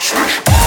Слышь!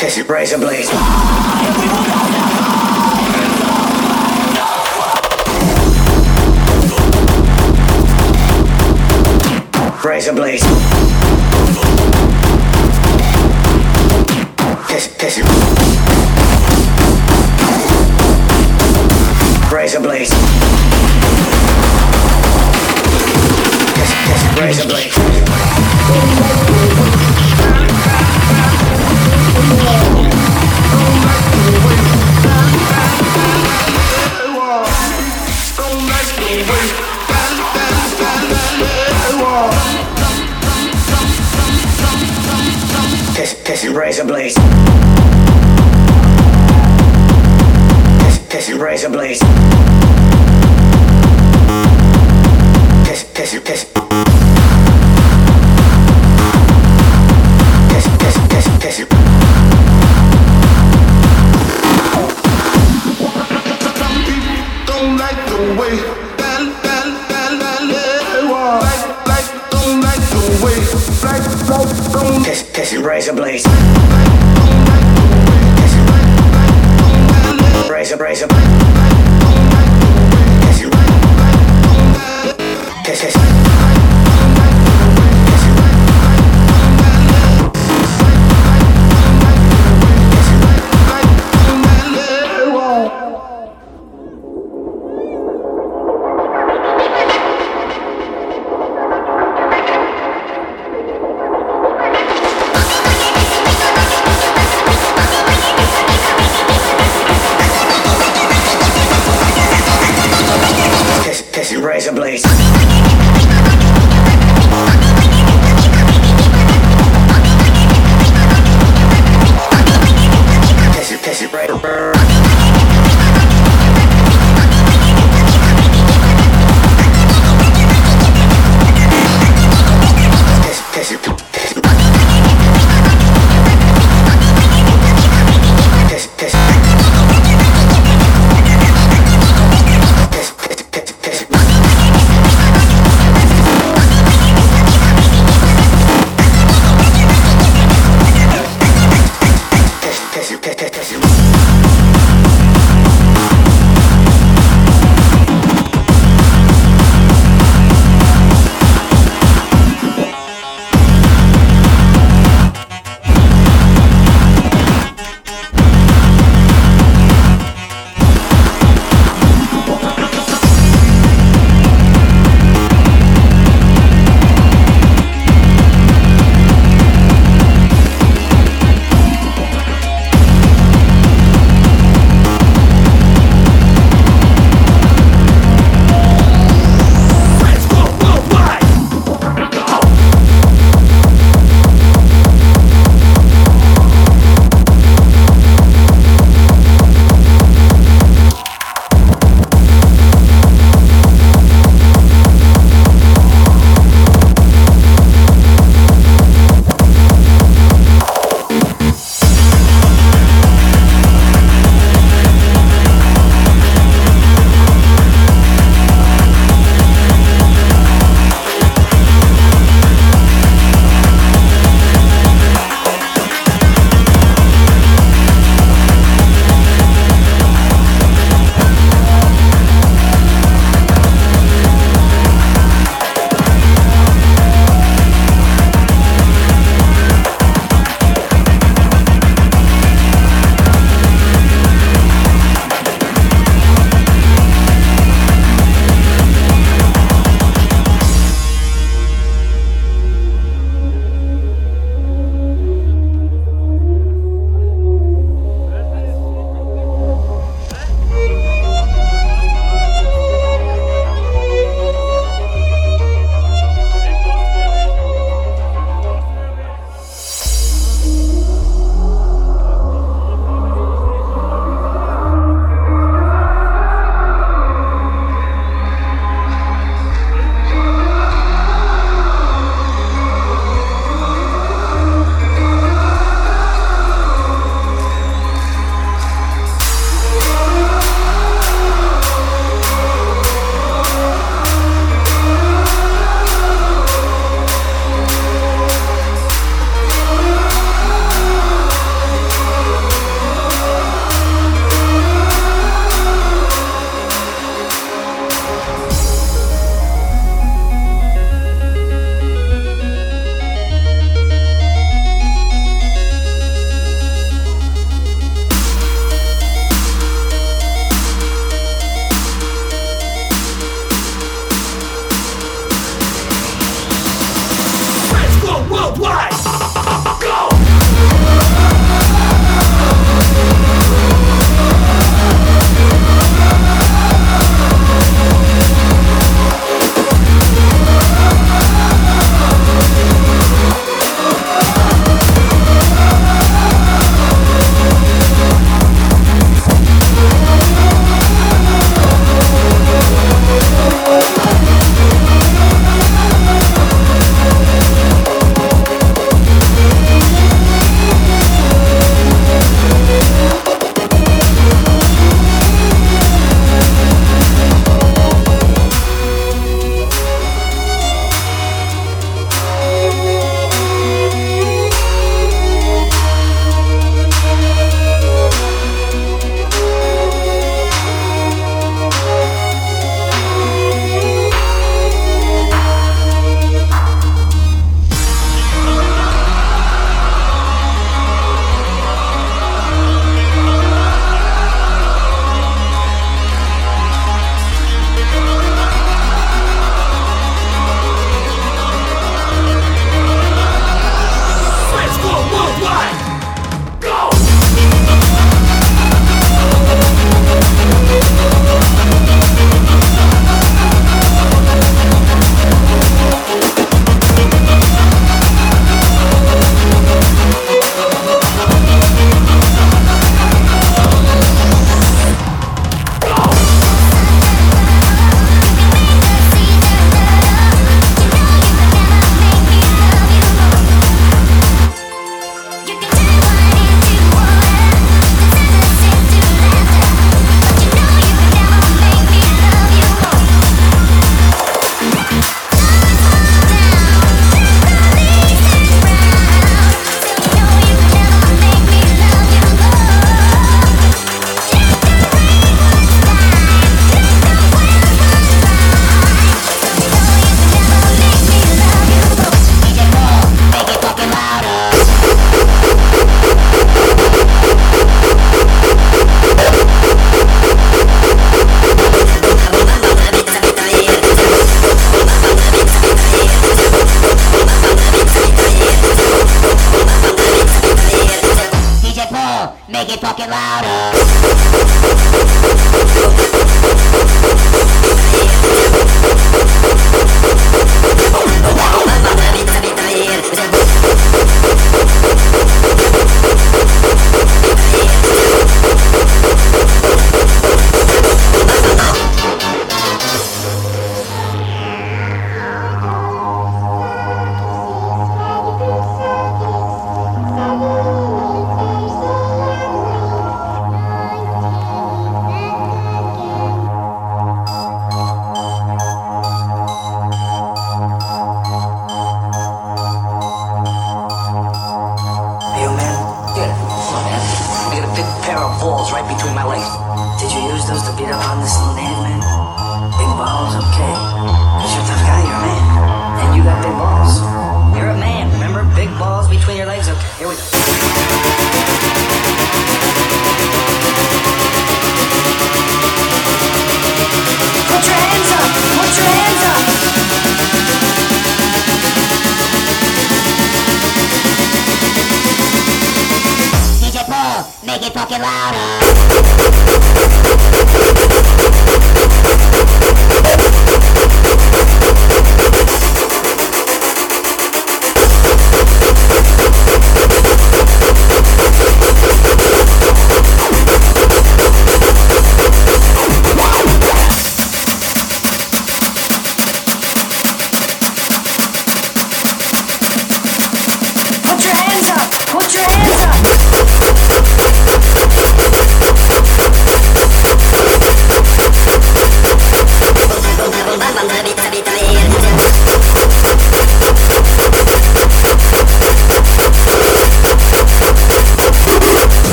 Kiss it, brazen blaze. Brazen blaze. Kiss, kiss your brazen blaze. Kiss, kiss your brazen. razor blades. Piss, piss razor blades.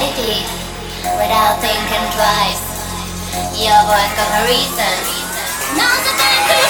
reality without thinking twice. Your voice got a reason. Now's the time to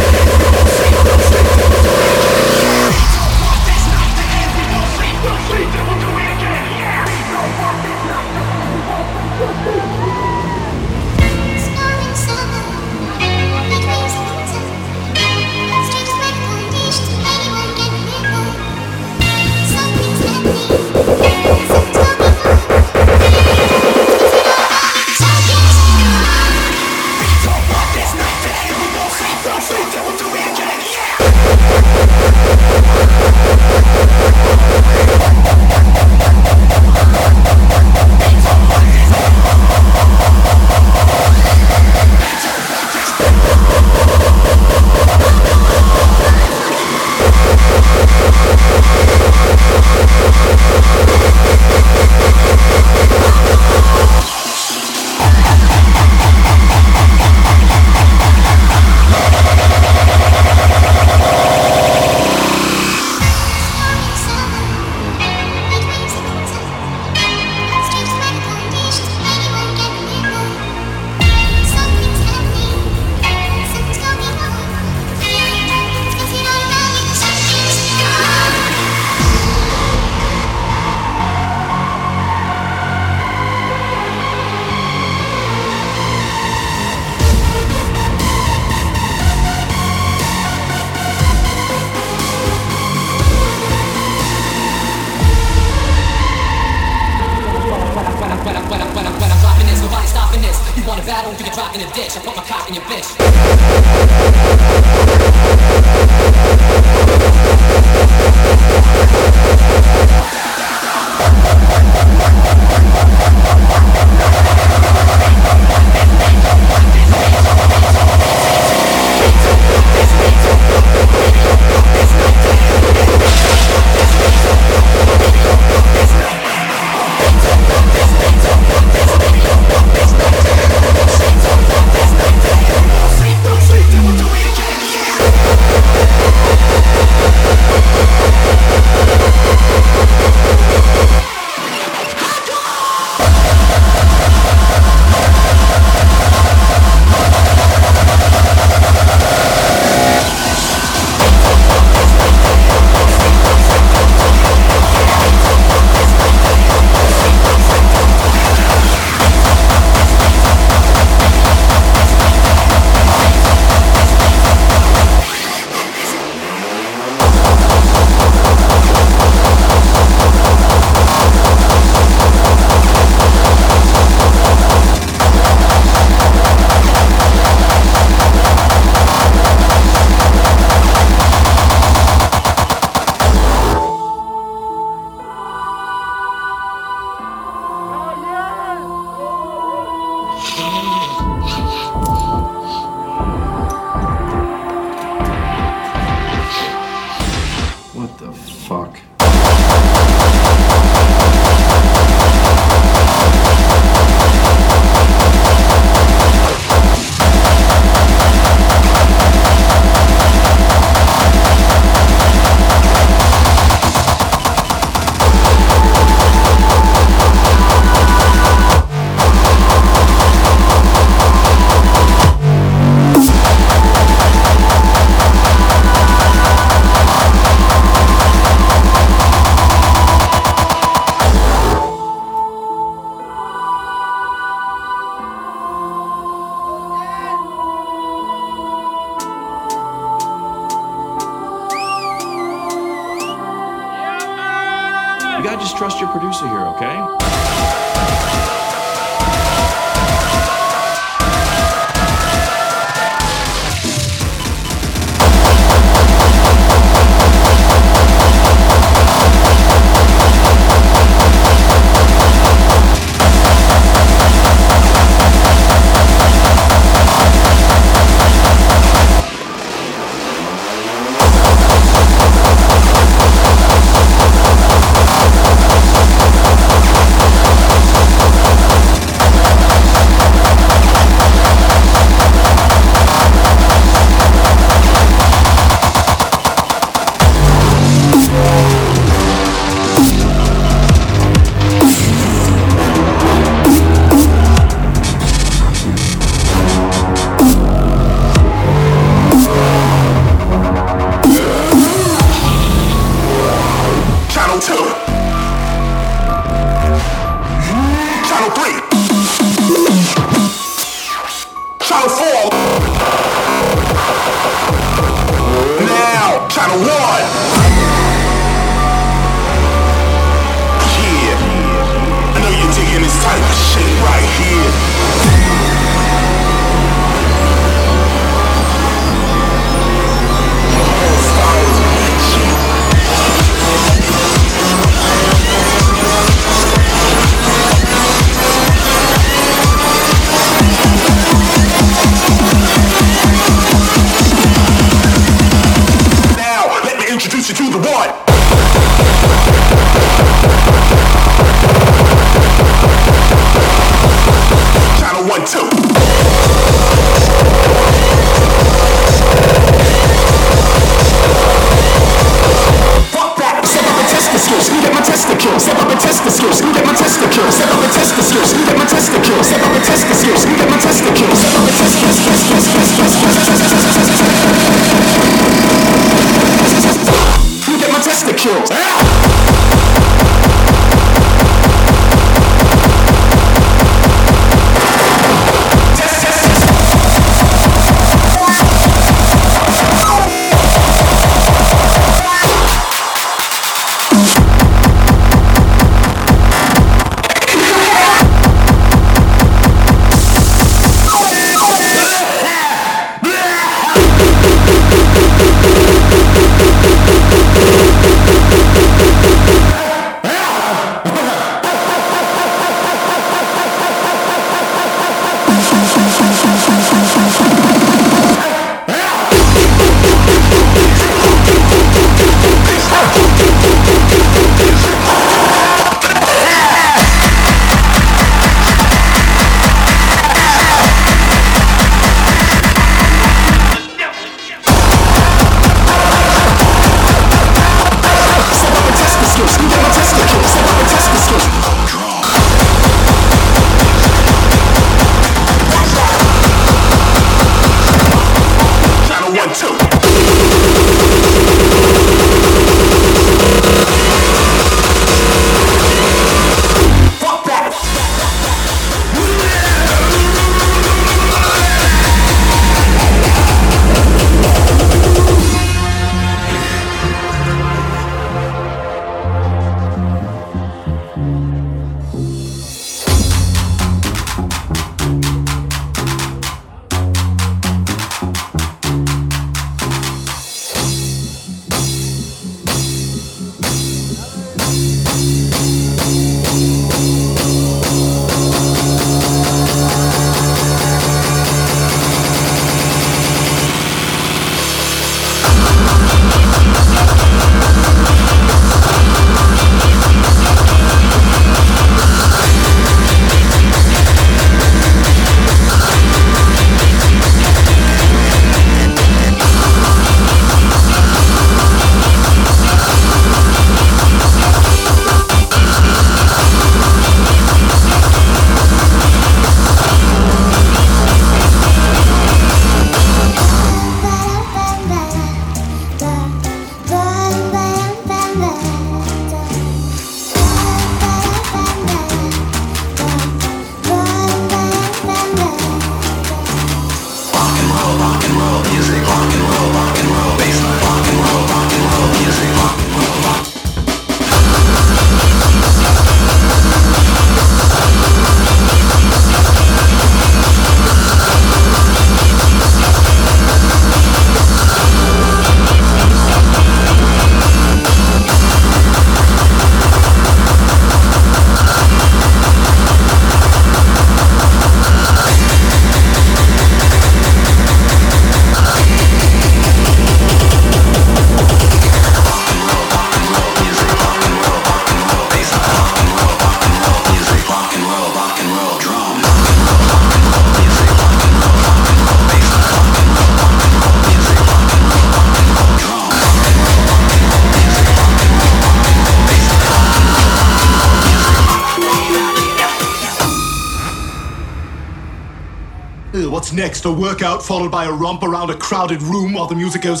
A workout followed by a romp around a crowded room while the music goes.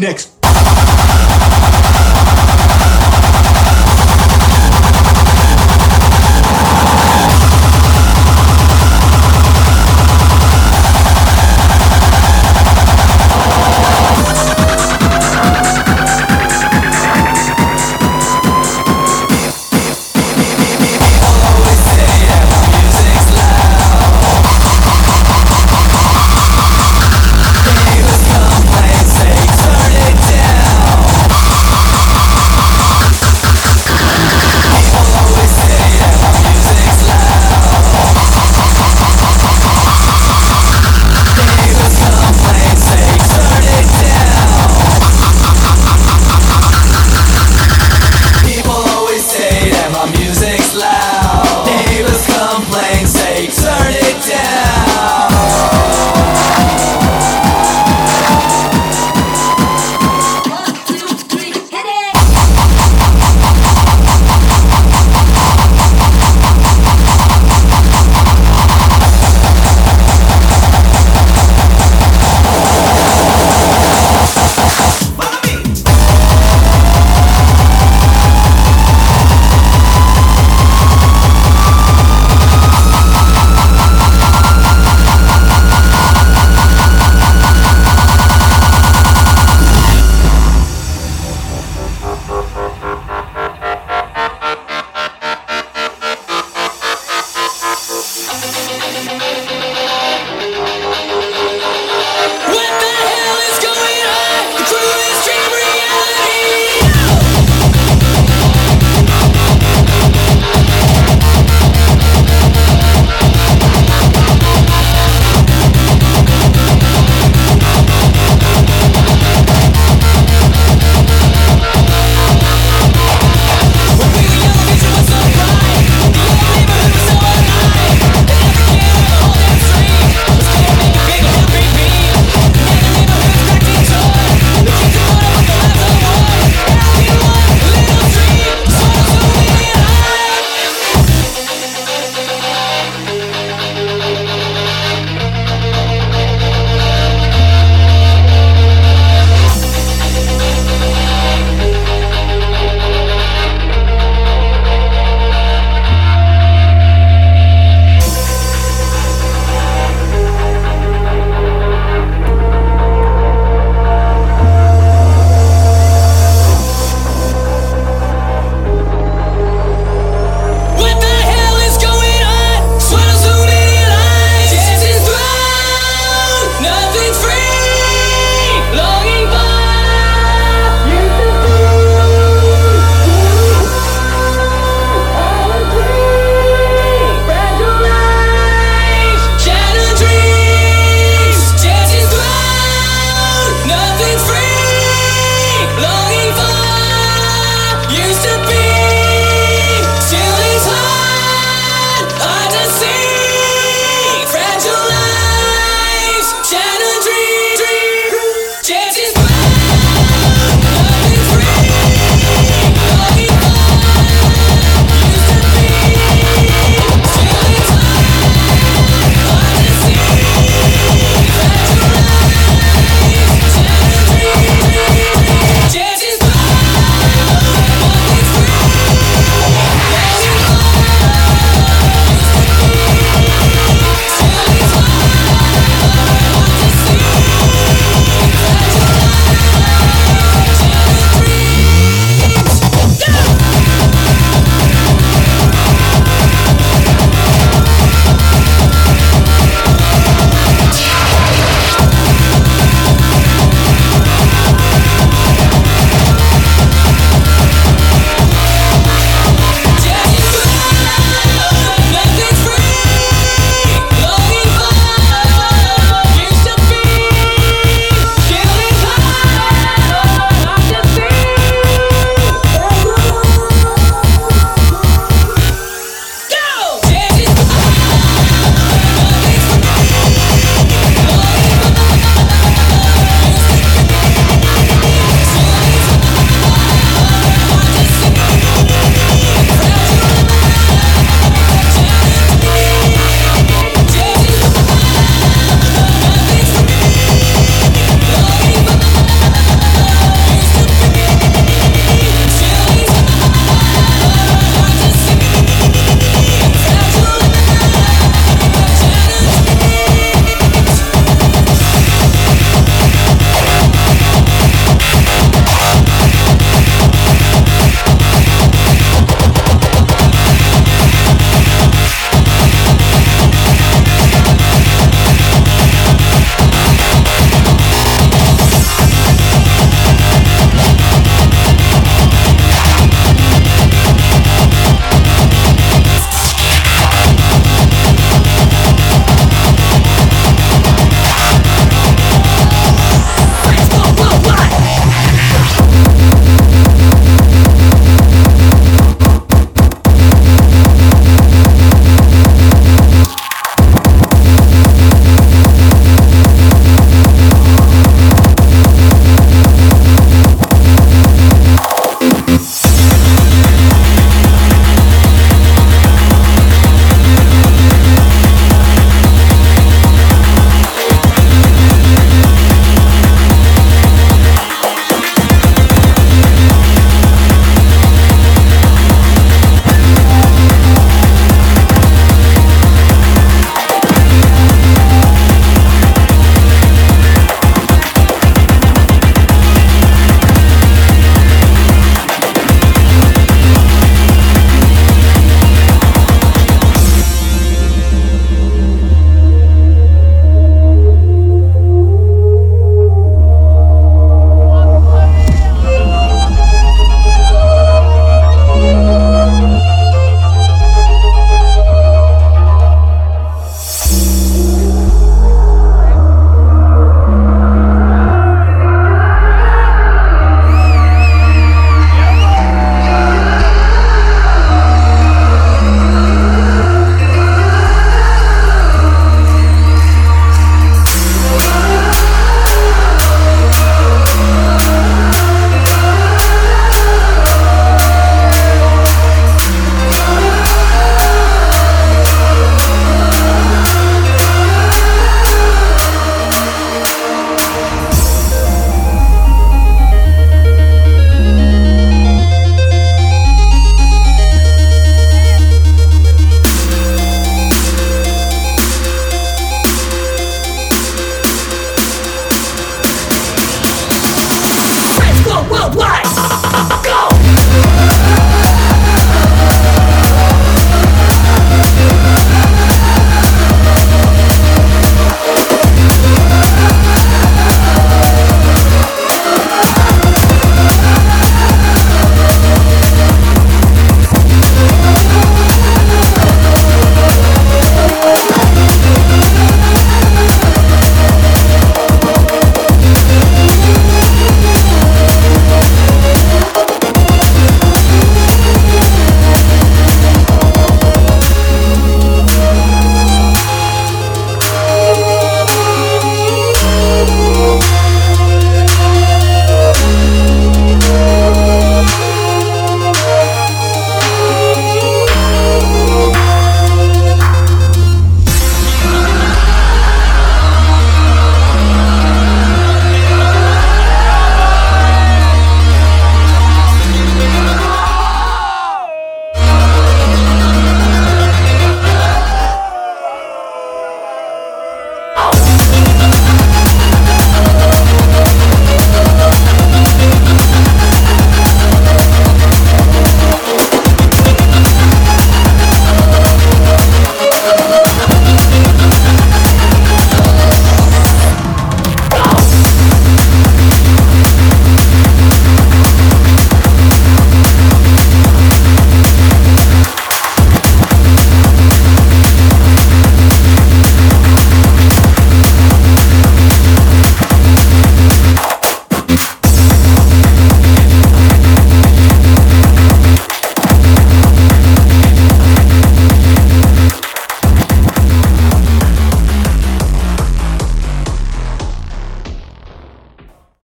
Next?